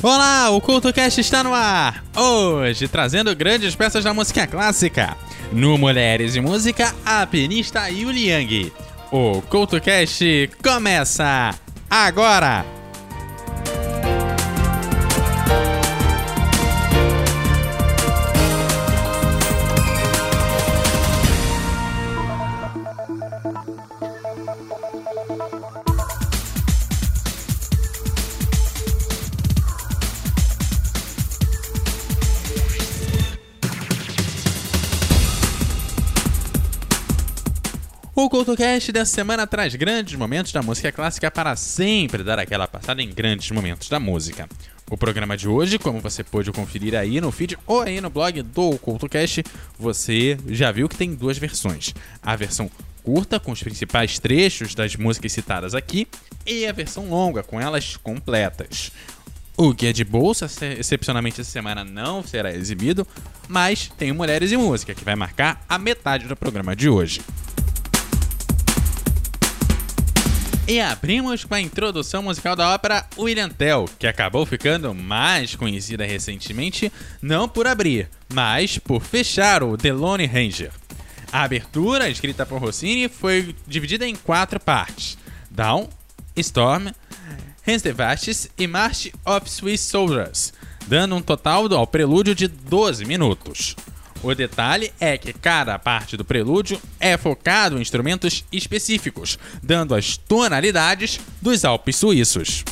Olá, o CultoCast está no ar! Hoje trazendo grandes peças da música clássica. No Mulheres e Música, a pianista Yuli Yang. O CultoCast começa agora! O CultoCast dessa semana traz grandes momentos da música clássica para sempre dar aquela passada em grandes momentos da música. O programa de hoje, como você pôde conferir aí no feed ou aí no blog do CultoCast, você já viu que tem duas versões. A versão curta, com os principais trechos das músicas citadas aqui, e a versão longa, com elas completas. O Guia de Bolsa, excepcionalmente essa semana, não será exibido, mas tem Mulheres e Música, que vai marcar a metade do programa de hoje. E abrimos com a introdução musical da ópera William Tell, que acabou ficando mais conhecida recentemente não por abrir, mas por fechar o The Lone Ranger. A abertura, escrita por Rossini, foi dividida em quatro partes: Down, Storm, Hans the Vastes e March of Swiss Soldiers, dando um total ao prelúdio de 12 minutos. O detalhe é que cada parte do prelúdio é focado em instrumentos específicos, dando as tonalidades dos Alpes suíços.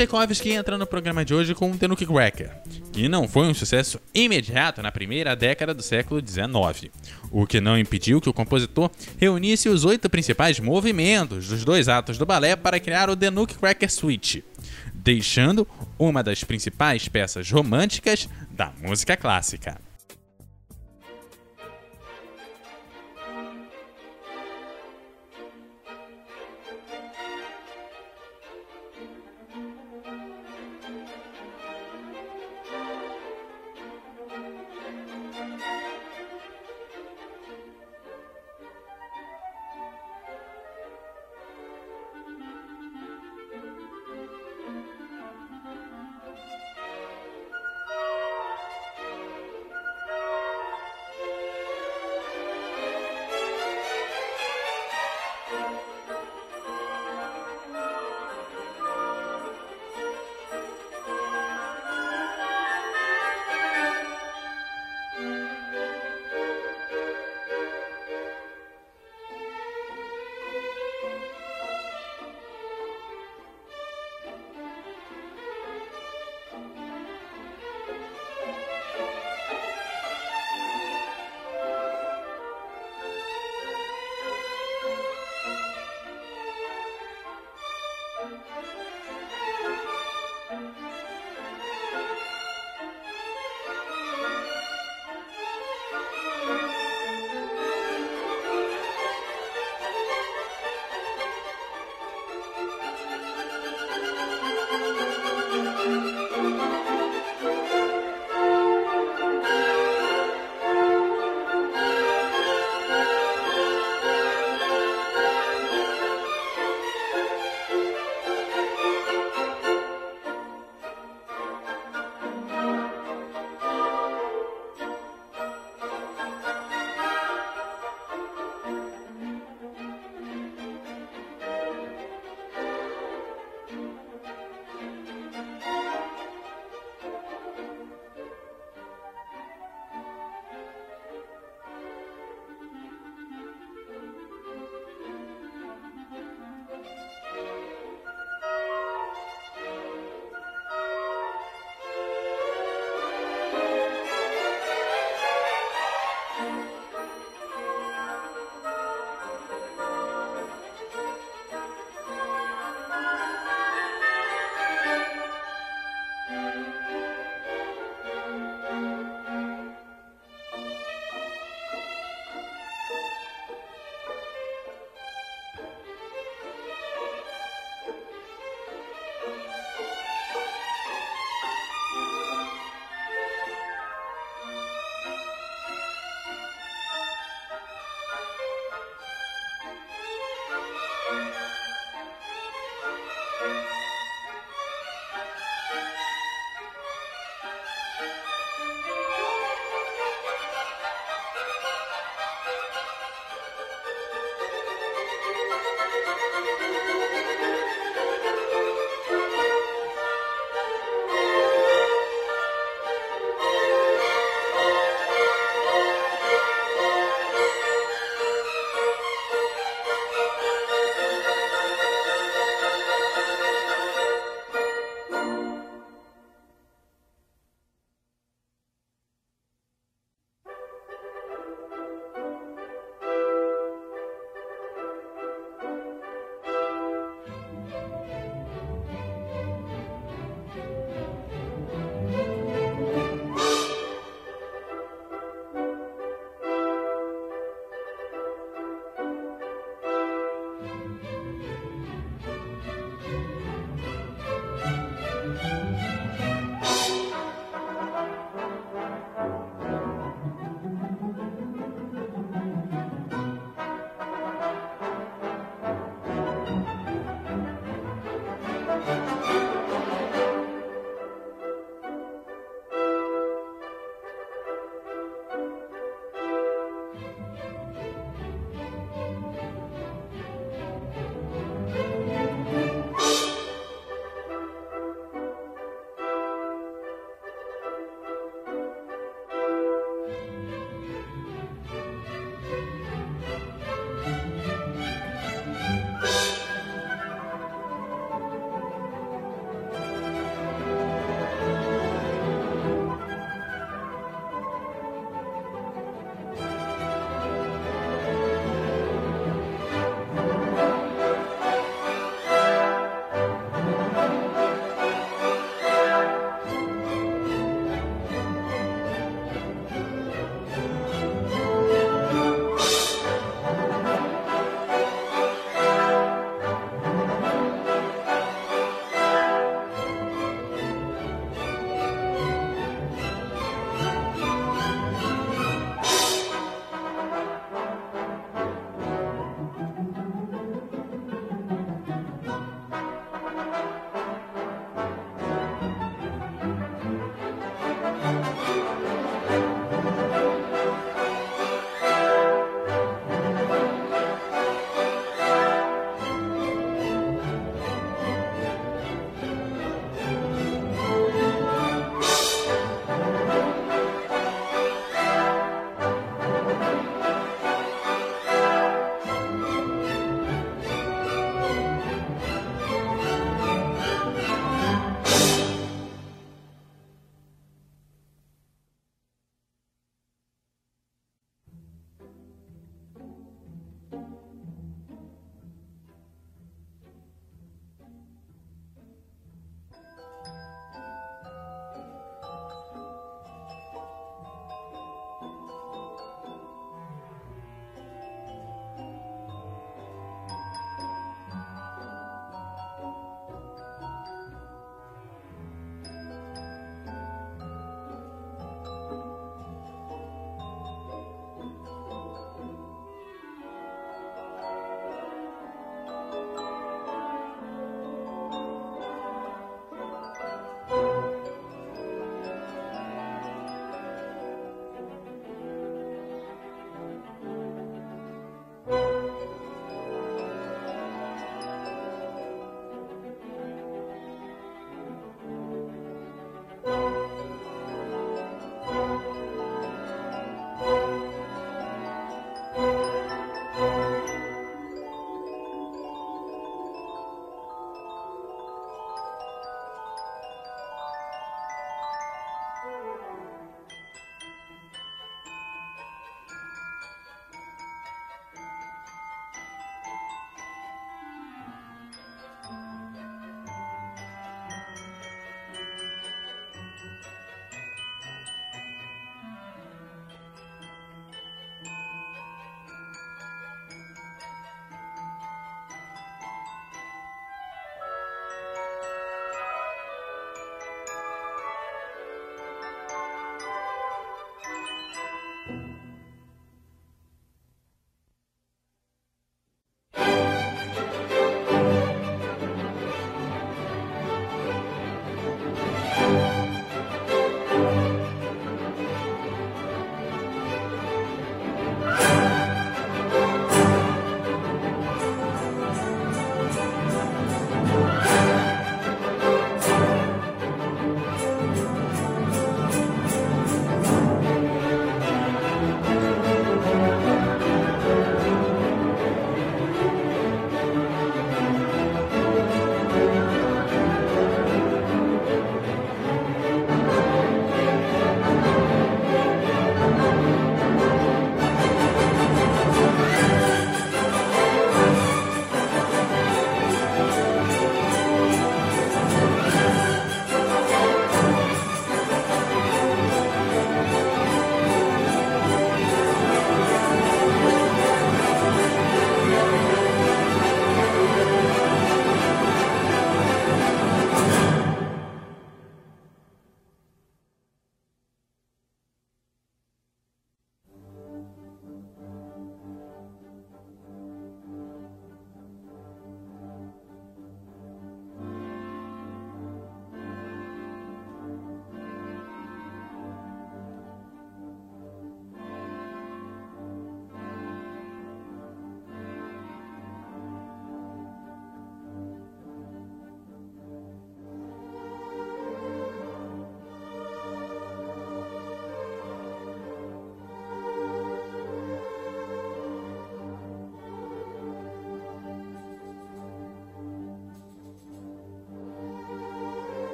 Tchaikovsky entra no programa de hoje com The Nutcracker, que não foi um sucesso imediato na primeira década do século XIX, o que não impediu que o compositor reunisse os oito principais movimentos dos dois atos do balé para criar o The Nutcracker Suite, deixando uma das principais peças românticas da música clássica.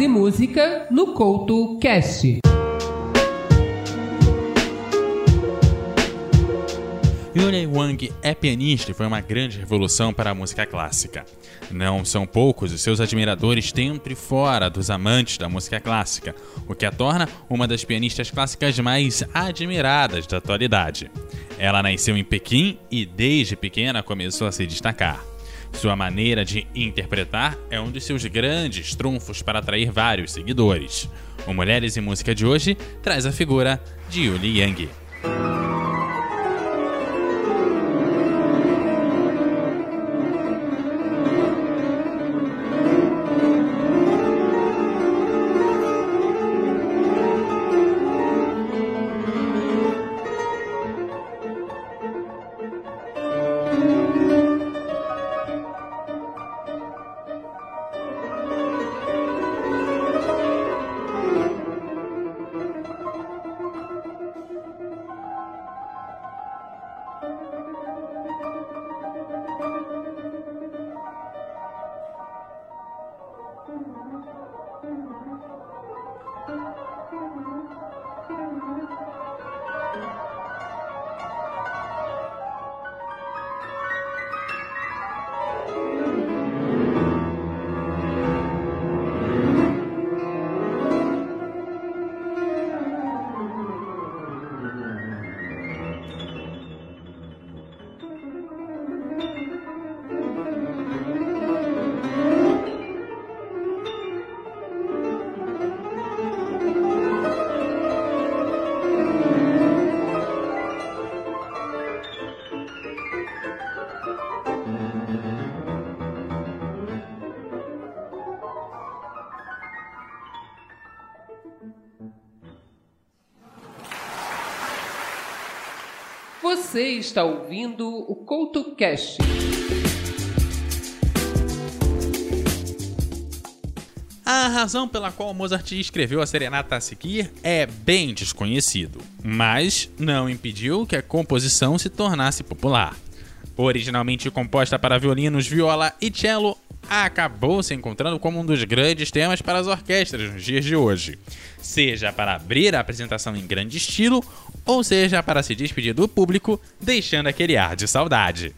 E Música no Couto Cast. Yuri Wang é pianista e foi uma grande revolução para a música clássica. Não são poucos os seus admiradores dentro e fora dos amantes da música clássica, o que a torna uma das pianistas clássicas mais admiradas da atualidade. Ela nasceu em Pequim e desde pequena começou a se destacar. Sua maneira de interpretar é um de seus grandes trunfos para atrair vários seguidores. O Mulheres e Música de hoje traz a figura de Yuli Yang. Você está ouvindo o Couto Cast. A razão pela qual Mozart escreveu a serenata a seguir é bem desconhecido, mas não impediu que a composição se tornasse popular. Originalmente composta para violinos, viola e cello, acabou se encontrando como um dos grandes temas para as orquestras nos dias de hoje, seja para abrir a apresentação em grande estilo, ou seja para se despedir do público, deixando aquele ar de saudade.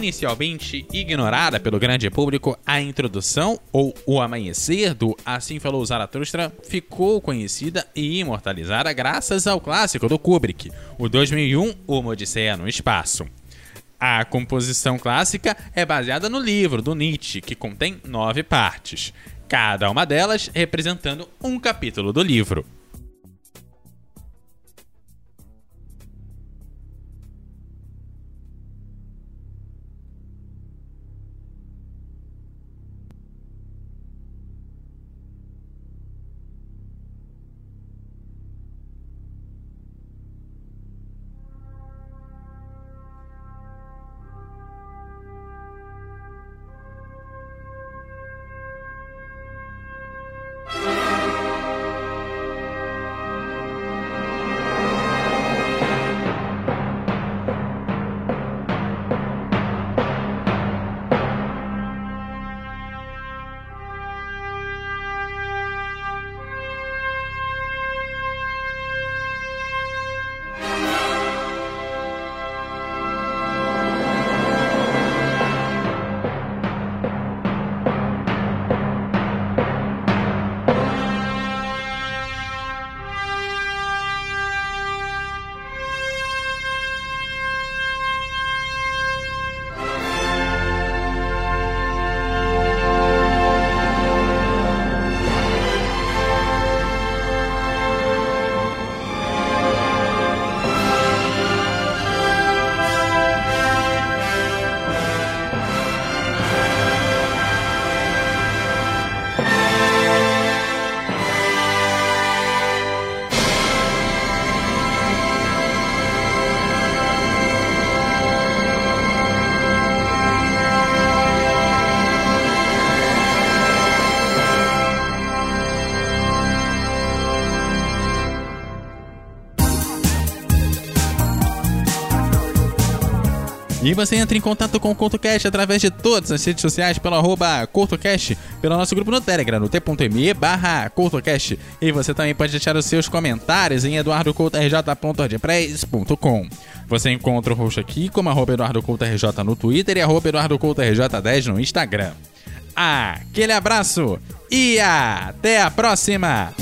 Inicialmente ignorada pelo grande público, a introdução, ou o amanhecer do Assim Falou Zaratustra, ficou conhecida e imortalizada graças ao clássico do Kubrick, o 2001 Uma Odisseia no Espaço. A composição clássica é baseada no livro do Nietzsche, que contém nove partes, cada uma delas representando um capítulo do livro. E você entra em contato com o CultoCast através de todas as redes sociais pelo arroba CultoCast, pelo nosso grupo no Telegram, no t.me barra CultoCast. E você também pode deixar os seus comentários em eduardocoutorj.wordpress.com. Você encontra o roxo aqui como arroba EduardoCultoRJ no Twitter e arroba EduardoCultoRJ10 no Instagram. Aquele abraço e até a próxima!